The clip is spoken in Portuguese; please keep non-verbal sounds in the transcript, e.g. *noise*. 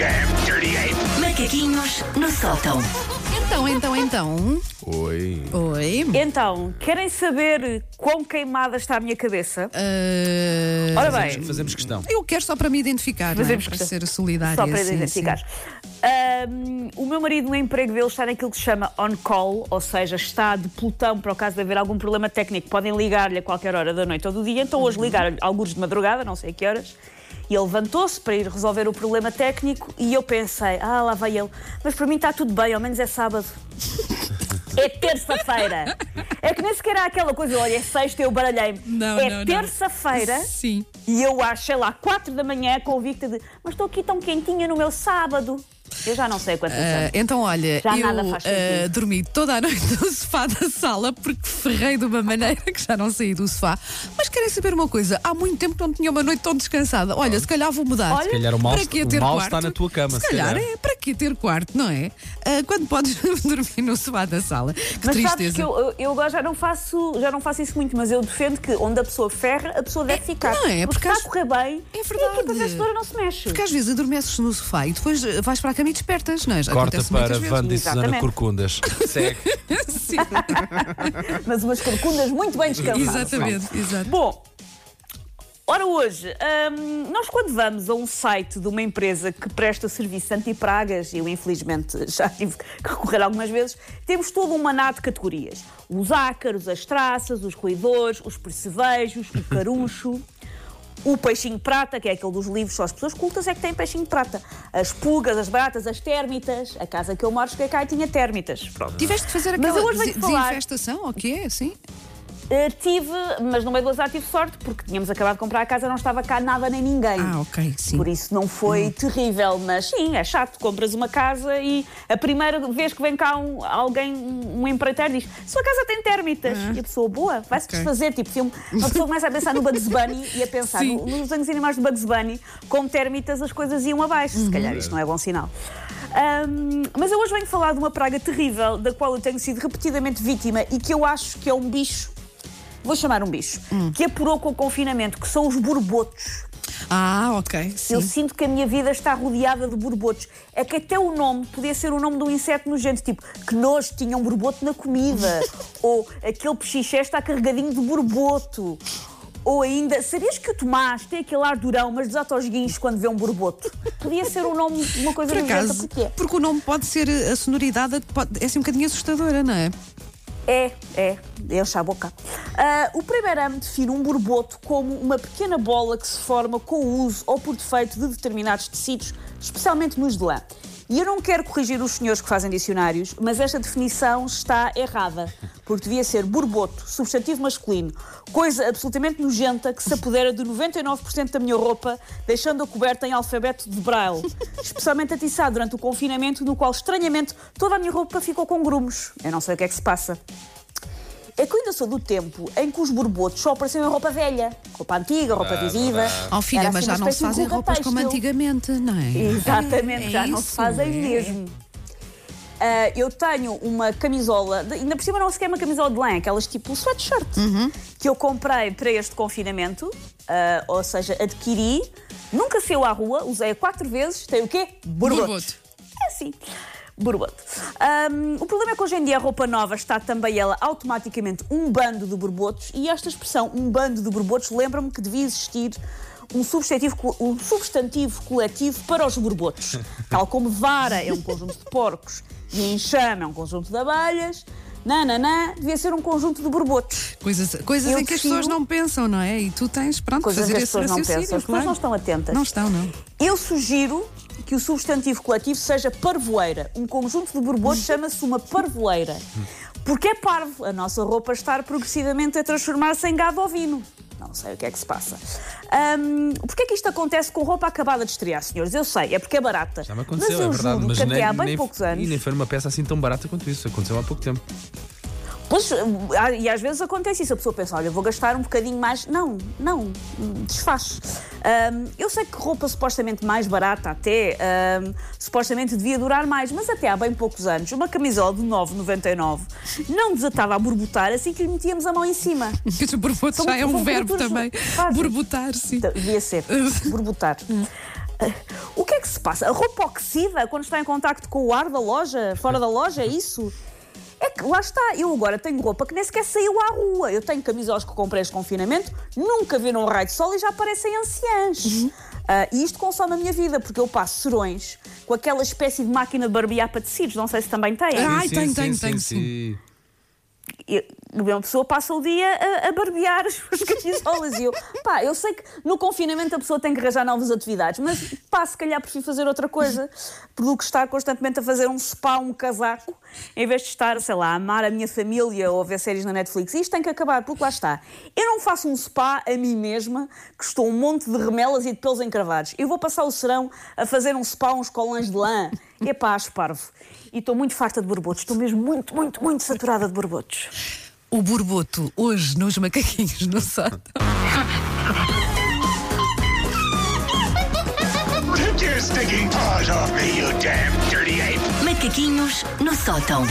damn dirty ape! Macaquinhos no sótão. Então, então, então. Oi. Oi. Então, querem saber quão queimada está a minha cabeça? Ah, Ora bem, Fazemos questão. eu quero só para me identificar, não é? Para questão. ser solidária. só para sim, identificar. sim. Ahm, o meu marido, no emprego dele, está naquilo que se chama on-call, ou seja, está de pelotão para o caso de haver algum problema técnico. Podem ligar-lhe a qualquer hora da noite ou do dia. Então, hoje ligaram-lhe alguns de madrugada, não sei a que horas. E ele levantou-se para ir resolver o problema técnico e eu pensei, ah, lá vai ele. Mas para mim está tudo bem, ao menos é sábado. É terça-feira. É que nem sequer há aquela coisa, olha, é sexta, eu baralhei-me. Não, é terça-feira. Sim. E eu acho, sei lá, 4 da manhã, convicta de mas estou aqui tão quentinha no meu sábado. Eu já não sei quantas Ah, anos. então, olha, Já eu ah, sentido. dormi toda a noite no sofá da sala porque ferrei de uma maneira que já não saí do sofá. Mas querem saber uma coisa? Há muito tempo que não tinha uma noite tão descansada. Olha, se calhar vou mudar. Olha, Se calhar o mal, para que o ter mal quarto? está na tua cama. Se calhar, é para que ter quarto, não é? Ah, quando podes *laughs* dormir no sofá da sala. Que Mas sabes tristeza. que eu, agora já não, faço, já não faço isso muito, mas eu defendo que onde a pessoa ferra, a pessoa deve ficar. não é? Porque está a correr bem É e a verdade. equipa vencedora não se mexe. Porque às vezes adormeces no sofá e depois eh, vais para a cama e despertas, não é? Já Corta acontece para. Wanda e Susana Exatamente. Corcundas. *laughs* Segue. Sim, *laughs* Mas umas corcundas muito bem descansadas. exatamente, exato. Bom, ora hoje, hum, nós quando vamos a um site de uma empresa que presta serviço anti-pragas, eu infelizmente *laughs* já tive que recorrer algumas vezes, temos todo um maná de categorias. Os ácaros, as traças, os roedores, os percevejos, o caruncho... O peixinho prata, que é aquele dos livros, só as pessoas cultas é que têm peixinho prata. As pulgas, as baratas, as térmitas. A casa que eu moro, cheguei cá e tinha térmitas. Pronto. Tiveste que fazer Mas aquela eu hoje venho falar- desinfestação, ou quê? Sim? Uh, tive, mas no meio do azar tive sorte, porque tínhamos acabado de comprar a casa, não estava cá nada nem ninguém. Ah, ok, sim. Por isso não foi terrível, mas sim, é chato. Compras uma casa e a primeira vez que vem cá um- alguém, um, um empreiteiro, diz: Sua casa tem térmitas. E a pessoa, boa, vai-se Ok. desfazer. Tipo, filme. Uma pessoa começa a pensar no Bugs Bunny e a pensar no- nos desenhos animais do Bugs Bunny, com térmitas as coisas iam abaixo. Se calhar isto não é bom sinal. Ahm, mas eu hoje venho falar de uma praga terrível da qual eu tenho sido repetidamente vítima e que eu acho que é um bicho. Vou chamar um bicho, que apurou com o confinamento, que são os borbotos. Ah, ok, sim. Eu sinto que a minha vida está rodeada de borbotos. É que até o nome podia ser o nome de um inseto nojento, tipo, que nojo, tinha um borboto na comida. *laughs* Ou aquele pechiché está carregadinho de borboto. Ou ainda, sabias que o Tomás tem aquele ar durão, mas desata aos guinchos quando vê um borboto? Podia ser o nome de uma coisa Por acaso, porque é. porque o nome pode ser, a sonoridade pode, é assim um bocadinho assustadora, não é? É, é, enche a boca. Ah, o primeiro ano define um borboto como uma pequena bola que se forma com o uso ou por defeito de determinados tecidos, especialmente nos de lã. E eu não quero corrigir os senhores que fazem dicionários, mas esta definição está errada, porque devia ser borboto, substantivo masculino, coisa absolutamente nojenta que se apodera de 99% da minha roupa, deixando-a coberta em alfabeto de braille, especialmente atiçado durante o confinamento, no qual, estranhamente, toda a minha roupa ficou com grumos. Eu não sei o que é que se passa. É que eu ainda sou do tempo em que os borbotos só apareciam em roupa velha, roupa antiga, roupa visiva. Oh, filha, Era mas assim já não se fazem roupa roupas como têxtil. antigamente, não é? Exatamente, É já não se isso, fazem é. mesmo. Ah, eu tenho uma camisola, de- ainda por cima não sequer uma camisola de lã, aquelas tipo sweatshirt, Uhum. que eu comprei para este confinamento, ah, ou seja, adquiri, nunca saiu à rua, usei quatro vezes, tem o quê? Borboto. É assim. Borboto. Ahm, o problema é que hoje em dia a roupa nova está também ela automaticamente um bando de borbotos e esta expressão, um bando de borbotos, lembra-me que devia existir um substantivo, um substantivo coletivo para os borbotos. *laughs* Tal como vara é um conjunto de porcos e enxame é um conjunto de abelhas, nananã, devia ser um conjunto de borbotos. Coisas, coisas Eu em que as pessoas não pensam, não é? E tu tens, pronto, Coisas fazer que as pessoas não pensam, as pessoas claro. não estão atentas. Não estão, não. Eu sugiro que o substantivo coletivo seja parvoeira. Um conjunto de borbotos chama-se uma parvoeira. Porque é parvo a nossa roupa estar progressivamente a transformar-se em gado ovino. Não sei o que é que se passa. Ahm, Porquê é que isto acontece com roupa acabada de estrear, senhores? Eu sei, é porque é barata. Já me aconteceu, mas eu é verdade. juro Mas que nem, até há bem nem- poucos E anos. nem foi uma peça assim tão barata quanto isso. Aconteceu há pouco tempo. Pois, ah, e às vezes acontece isso, a pessoa pensa, olha, vou gastar um bocadinho mais. Não, não, desfaz. Ahm, eu sei que roupa supostamente mais barata até, ahm, supostamente devia durar mais, mas até há bem poucos anos, uma camisola de 9,99 não desatava a borbotar assim que lhe metíamos a mão em cima. Mas o borboto São- já é um verbo também. fáceis. Borbotar, sim. Então, Devia ser, *laughs* borbotar. O que é que se passa? A roupa oxida quando está em contacto com o ar da loja, fora da loja, é isso? Lá está, eu agora tenho roupa que nem sequer saiu à rua. Eu tenho camisolas que comprei este confinamento, nunca viram um raio de sol e já parecem anciãs. Ah, e isto consome a minha vida, porque eu passo serões com aquela espécie de máquina de barbear para tecidos, não sei se também têm. Ai, tem, tem, tem, uma pessoa passa o dia a, a barbear as suas *laughs* camisolas e eu, pá, eu sei que no confinamento a pessoa tem que arranjar novas atividades, mas pá, se calhar prefiro fazer outra coisa do que estar constantemente a fazer um spa, um casaco, em vez de estar, sei lá, a amar a minha família ou a ver séries na Netflix. Isto tem que acabar, porque lá está. Eu não faço um spa a mim mesma, que estou um monte de remelas e de pelos encravados. Eu vou passar o serão a fazer um spa, uns colãs de lã. Epá, acho parvo. E estou muito farta de borbotos. Estou mesmo muito, muito, muito saturada de borbotos. O borboto, hoje nos macaquinhos no sótão. Take your stinking paws off me, you damn dirty ape! Macaquinhos no sótão.